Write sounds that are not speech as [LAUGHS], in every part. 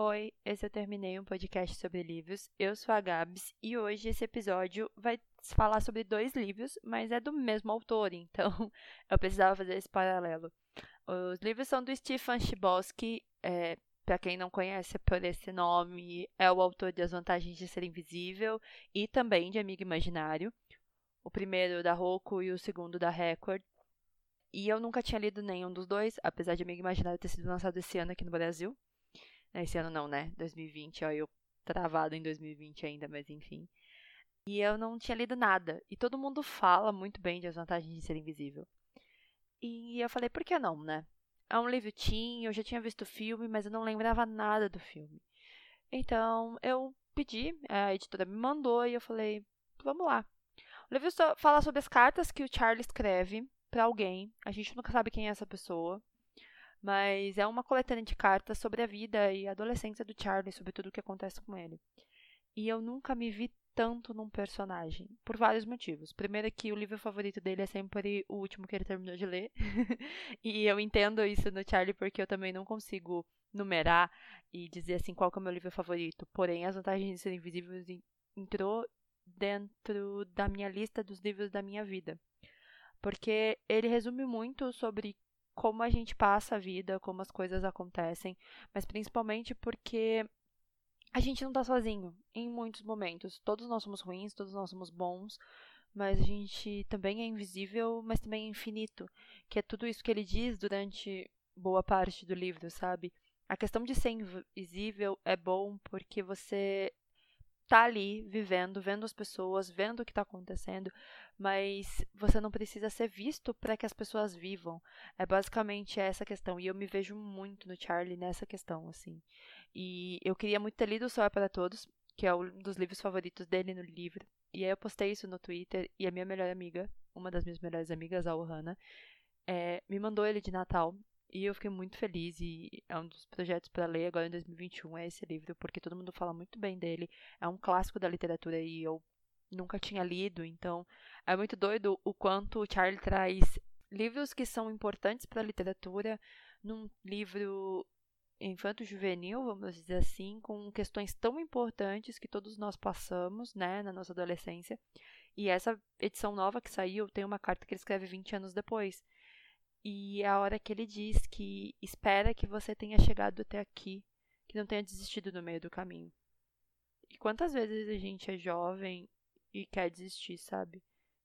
Oi, esse eu terminei um podcast sobre livros. Eu sou a Gabs e hoje esse episódio vai falar sobre dois livros, mas é do mesmo autor, [LAUGHS] então eu precisava fazer esse paralelo. Os livros são do Stefan Chbosky, é, para quem não conhece por esse nome, é o autor de As Vantagens de Ser Invisível e também de Amigo Imaginário. O primeiro da Roku e o segundo da Record. E eu nunca tinha lido nenhum dos dois, apesar de Amigo Imaginário ter sido lançado esse ano aqui no Brasil. Esse ano não, né? 2020, ó, eu travado em 2020 ainda, mas enfim. E eu não tinha lido nada. E todo mundo fala muito bem de As Vantagens de Ser Invisível. E eu falei, por que não, né? É um livro teen, eu já tinha visto o filme, mas eu não lembrava nada do filme. Então, eu pedi, a editora me mandou e eu falei, vamos lá. O livro fala sobre as cartas que o Charlie escreve para alguém. A gente nunca sabe quem é essa pessoa. Mas é uma coletânea de cartas sobre a vida e a adolescência do Charlie, sobre tudo o que acontece com ele. E eu nunca me vi tanto num personagem, por vários motivos. Primeiro é que o livro favorito dele é sempre o último que ele terminou de ler. [LAUGHS] e eu entendo isso no Charlie porque eu também não consigo numerar e dizer assim qual é o meu livro favorito. Porém, As Vantagens de Ser Invisível entrou dentro da minha lista dos livros da minha vida. Porque ele resume muito sobre como a gente passa a vida, como as coisas acontecem, mas principalmente porque a gente não tá sozinho em muitos momentos. Todos nós somos ruins, todos nós somos bons, mas a gente também é invisível, mas também é infinito, que é tudo isso que ele diz durante boa parte do livro, sabe? A questão de ser invisível é bom porque você tá ali vivendo, vendo as pessoas, vendo o que está acontecendo, mas você não precisa ser visto para que as pessoas vivam. É basicamente essa questão. E eu me vejo muito no Charlie nessa questão, assim. E eu queria muito ter lido O Sol é para Todos, que é um dos livros favoritos dele no livro. E aí eu postei isso no Twitter e a minha melhor amiga, uma das minhas melhores amigas, a Ohana, é, me mandou ele de Natal. E eu fiquei muito feliz e é um dos projetos para ler agora em 2021 é esse livro, porque todo mundo fala muito bem dele. É um clássico da literatura e eu nunca tinha lido, então é muito doido o quanto o Charlie traz livros que são importantes para a literatura num livro infanto-juvenil, vamos dizer assim, com questões tão importantes que todos nós passamos, né, na nossa adolescência. E essa edição nova que saiu tem uma carta que ele escreve 20 anos depois. E a hora que ele diz que espera que você tenha chegado até aqui, que não tenha desistido no meio do caminho. E quantas vezes a gente é jovem e quer desistir, sabe?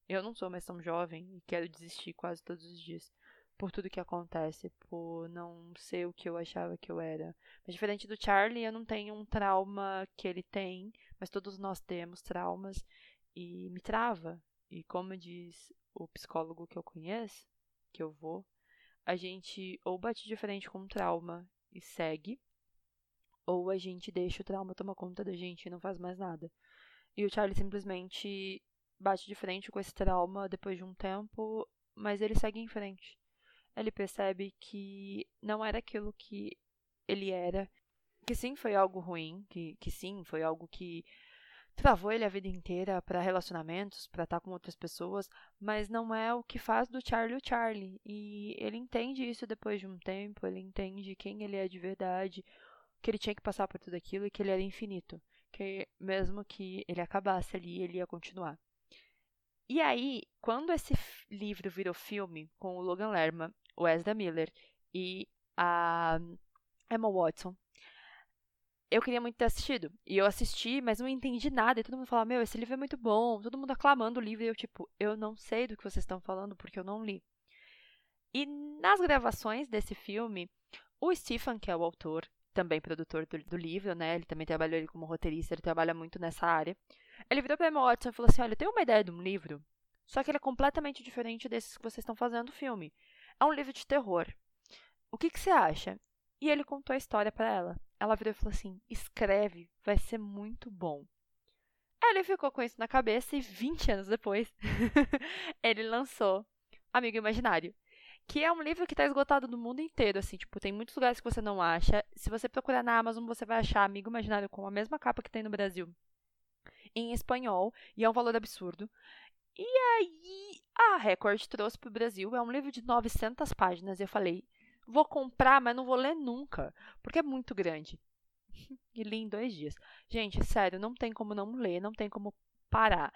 Eu não sou mais tão jovem e quero desistir quase todos os dias por tudo que acontece, por não ser o que eu achava que eu era. Mas diferente do Charlie, eu não tenho um trauma que ele tem, mas todos nós temos traumas e me trava. E como diz o psicólogo que eu conheço, que eu vou, a gente ou bate de frente com o trauma e segue, ou a gente deixa o trauma tomar conta da gente e não faz mais nada. E o Charlie simplesmente bate de frente com esse trauma depois de um tempo, mas ele segue em frente. Ele percebe que não era aquilo que ele era, que sim foi algo ruim, que, que sim foi algo que travou ele a vida inteira para relacionamentos, para estar tá com outras pessoas, mas não é o que faz do Charlie o Charlie. E ele entende isso depois de um tempo, ele entende quem ele é de verdade, que ele tinha que passar por tudo aquilo e que ele era infinito, que mesmo que ele acabasse ali, ele ia continuar. E aí, quando esse livro virou filme com o Logan Lerman, o Ezra Miller e a Emma Watson, eu queria muito ter assistido. E eu assisti, mas não entendi nada. E todo mundo falava, meu, esse livro é muito bom. Todo mundo aclamando o livro. E eu, tipo, eu não sei do que vocês estão falando porque eu não li. E nas gravações desse filme, o Stephen, que é o autor, também produtor do, do livro, né? Ele também trabalhou ele como roteirista, ele trabalha muito nessa área. Ele virou pra Emma Watson e falou assim: Olha, eu tenho uma ideia de um livro, só que ele é completamente diferente desses que vocês estão fazendo no filme. É um livro de terror. O que, que você acha? E ele contou a história para ela. Ela virou e falou assim: escreve, vai ser muito bom. Ele ficou com isso na cabeça e 20 anos depois, [LAUGHS] ele lançou Amigo Imaginário, que é um livro que está esgotado no mundo inteiro, assim, tipo, tem muitos lugares que você não acha. Se você procurar na Amazon, você vai achar Amigo Imaginário com a mesma capa que tem no Brasil, em espanhol, e é um valor absurdo. E aí, a Record trouxe para o Brasil, é um livro de 900 páginas, e eu falei, vou comprar, mas não vou ler nunca, porque é muito grande. [LAUGHS] e li em dois dias. Gente, sério, não tem como não ler, não tem como parar.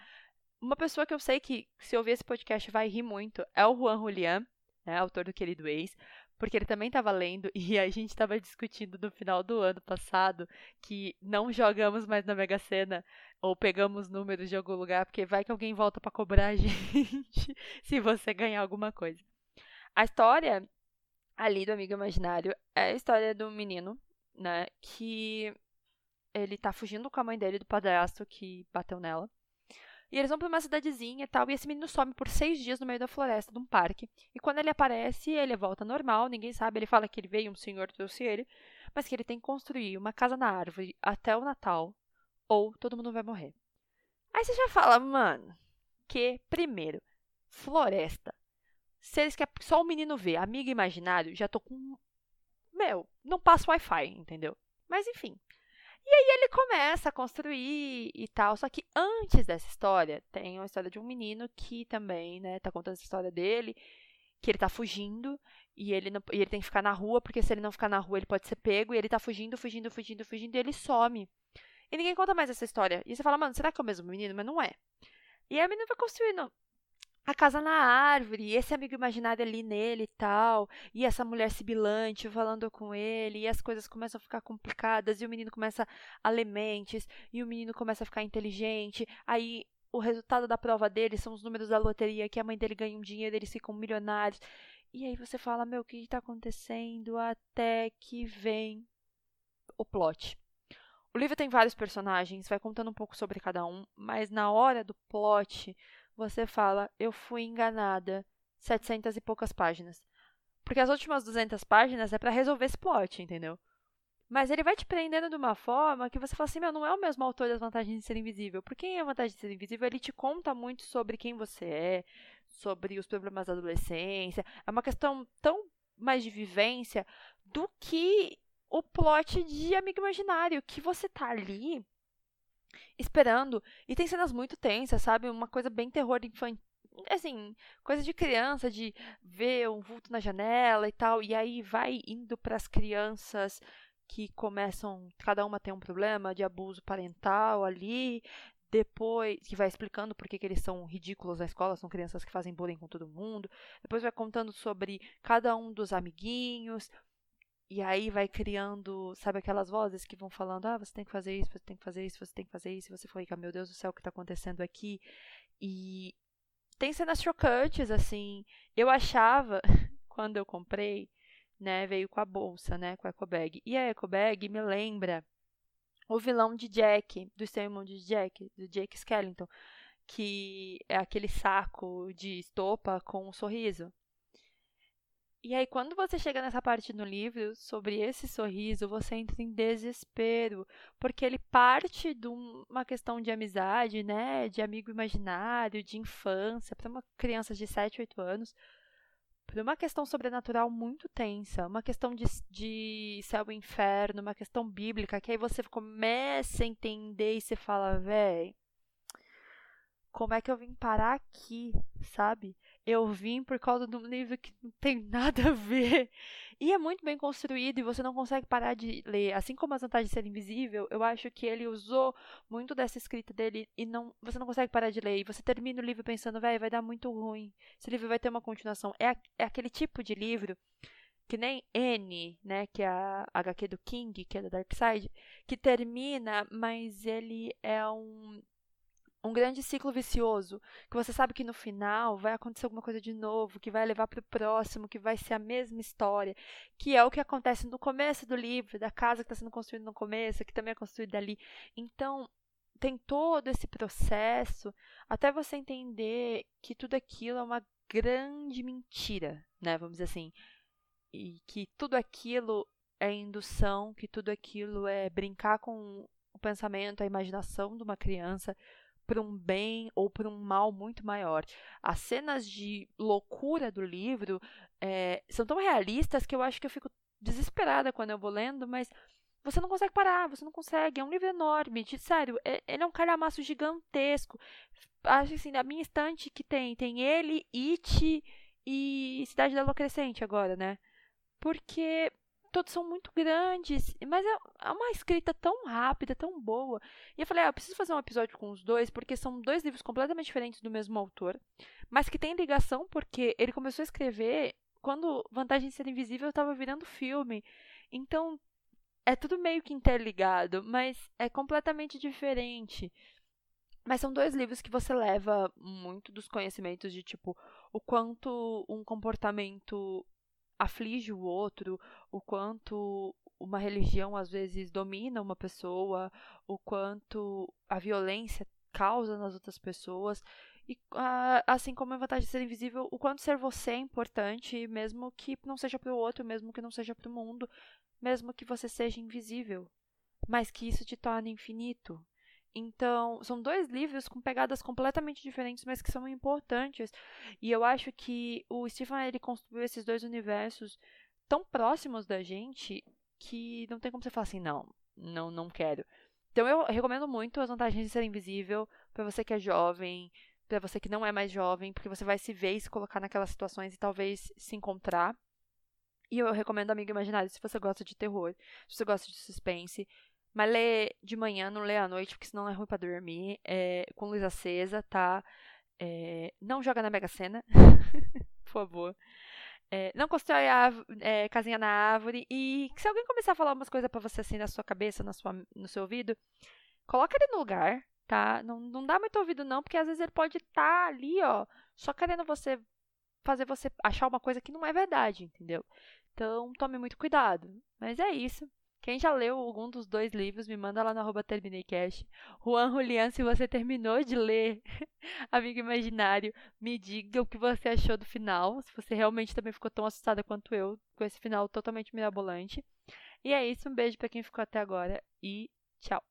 Uma pessoa que eu sei que, se ouvir esse podcast, vai rir muito é o Juan Julián, né, autor do Querido Ex, porque ele também estava lendo e a gente estava discutindo no final do ano passado que não jogamos mais na Mega Sena ou pegamos números de algum lugar, porque vai que alguém volta para cobrar a [LAUGHS] gente se você ganhar alguma coisa. A história ali do Amigo Imaginário é a história do menino, né, que ele tá fugindo com a mãe dele do padrasto que bateu nela. E eles vão pra uma cidadezinha e tal, e esse menino some por seis dias no meio da floresta de um parque. E quando ele aparece, ele volta normal, ninguém sabe, ele fala que ele veio, um senhor trouxe ele, mas que ele tem que construir uma casa na árvore até o Natal, ou todo mundo vai morrer. Aí você já fala, mano, que, primeiro, floresta. Se eles querem só o menino ver, amigo imaginário, já tô com. Meu, não passa Wi-Fi, entendeu? Mas enfim. E aí ele começa a construir e tal. Só que antes dessa história, tem uma história de um menino que também, né, tá contando essa história dele, que ele tá fugindo e ele, não, e ele tem que ficar na rua, porque se ele não ficar na rua, ele pode ser pego, e ele tá fugindo, fugindo, fugindo, fugindo, e ele some. E ninguém conta mais essa história. E você fala, mano, será que é o mesmo menino? Mas não é. E aí a menina vai construindo a casa na árvore, esse amigo imaginário ali nele e tal, e essa mulher sibilante falando com ele, e as coisas começam a ficar complicadas, e o menino começa a ler mentes, e o menino começa a ficar inteligente, aí o resultado da prova dele são os números da loteria, que a mãe dele ganha um dinheiro, eles ficam milionários. E aí você fala, meu, o que está acontecendo? Até que vem o plot. O livro tem vários personagens, vai contando um pouco sobre cada um, mas na hora do plot, você fala, eu fui enganada, 700 e poucas páginas. Porque as últimas 200 páginas é para resolver esse plot, entendeu? Mas ele vai te prendendo de uma forma que você fala assim, meu, não é o mesmo autor das vantagens de ser invisível. Porque em A Vantagem de Ser Invisível, ele te conta muito sobre quem você é, sobre os problemas da adolescência. É uma questão tão mais de vivência do que o plot de Amigo Imaginário, que você tá ali esperando. E tem cenas muito tensas, sabe? Uma coisa bem terror infantil. Assim, coisa de criança, de ver um vulto na janela e tal. E aí vai indo para as crianças que começam. Cada uma tem um problema de abuso parental ali. Depois, que vai explicando por que, que eles são ridículos na escola, são crianças que fazem bullying com todo mundo. Depois vai contando sobre cada um dos amiguinhos, e aí vai criando, sabe aquelas vozes que vão falando: ah, você tem que fazer isso, você tem que fazer isso, você tem que fazer isso. E você fica, meu Deus do céu, o que está acontecendo aqui? E tem cenas chocantes, assim. Eu achava, [LAUGHS] quando eu comprei, né, veio com a bolsa, né, com a ecobag. E a ecobag me lembra o vilão de Jack, do Stay de Jack, do Jake Skellington, que é aquele saco de estopa com um sorriso. E aí, quando você chega nessa parte no livro sobre esse sorriso, você entra em desespero, porque ele parte de uma questão de amizade, né, de amigo imaginário, de infância, para uma criança de 7, 8 anos, para uma questão sobrenatural muito tensa, uma questão de, de céu e inferno, uma questão bíblica, que aí você começa a entender e você fala, véi, como é que eu vim parar aqui, sabe? Eu vim por causa de um livro que não tem [LAUGHS] nada a ver. E é muito bem construído e você não consegue parar de ler. Assim como As Vantagens de Ser Invisível, eu acho que ele usou muito dessa escrita dele e não, você não consegue parar de ler. E você termina o livro pensando, velho, vai dar muito ruim. Esse livro vai ter uma continuação. É, é aquele tipo de livro que nem N, né, que é a HQ do King, que é da Dark Side, que termina, mas ele é um um grande ciclo vicioso, que você sabe que no final vai acontecer alguma coisa de novo, que vai levar para o próximo, que vai ser a mesma história, que é o que acontece no começo do livro, da casa que está sendo construída no começo, que também é construída ali. Então, tem todo esse processo até você entender que tudo aquilo é uma grande mentira, né? Vamos dizer assim. E que tudo aquilo é indução, que tudo aquilo é brincar com o pensamento, a imaginação de uma criança para um bem ou para um mal muito maior. As cenas de loucura do livro é, são tão realistas que eu acho que eu fico desesperada quando eu vou lendo, mas você não consegue parar, você não consegue. É um livro enorme, de, sério, é, ele é um calhamaço gigantesco. Acho assim, na minha estante que tem, tem ele, It e Cidade da Lua Crescente agora, né? Porque todos são muito grandes, mas é, é uma escrita tão rápida, tão boa. E eu falei, ah, eu preciso fazer um episódio com os dois, porque são dois livros completamente diferentes do mesmo autor, mas que tem ligação porque ele começou a escrever quando Vantagem de Ser Invisível estava virando filme. Então, é tudo meio que interligado, mas é completamente diferente. Mas são dois livros que você leva muito dos conhecimentos de tipo o quanto um comportamento aflige o outro, o quanto uma religião às vezes domina uma pessoa, o quanto a violência causa nas outras pessoas. E assim como a vantagem de ser invisível, o quanto ser você é importante, mesmo que não seja para o outro, mesmo que não seja para o mundo, mesmo que você seja invisível, mas que isso te torne infinito. Então, são dois livros com pegadas completamente diferentes, mas que são importantes. E eu acho que o Stephen ele construiu esses dois universos tão próximos da gente que não tem como você falar assim, não, não, não quero. Então eu recomendo muito as vantagens de ser invisível para você que é jovem, para você que não é mais jovem, porque você vai se ver e se colocar naquelas situações e talvez se encontrar. E eu recomendo Amigo Imaginário se você gosta de terror, se você gosta de suspense. Mas lê de manhã, não lê à noite, porque senão é ruim pra dormir. É, com luz acesa, tá? É, não joga na Mega Sena, [LAUGHS] por favor. É, não constrói a, é, casinha na árvore. E se alguém começar a falar umas coisas para você assim na sua cabeça, na sua, no seu ouvido, coloca ele no lugar, tá? Não, não dá muito ouvido, não, porque às vezes ele pode estar tá ali, ó, só querendo você fazer você achar uma coisa que não é verdade, entendeu? Então, tome muito cuidado. Mas é isso. Quem já leu algum dos dois livros, me manda lá no arroba TermineiCast. Juan Julian, se você terminou de ler [LAUGHS] Amigo Imaginário, me diga o que você achou do final. Se você realmente também ficou tão assustada quanto eu, com esse final totalmente mirabolante. E é isso, um beijo para quem ficou até agora e tchau.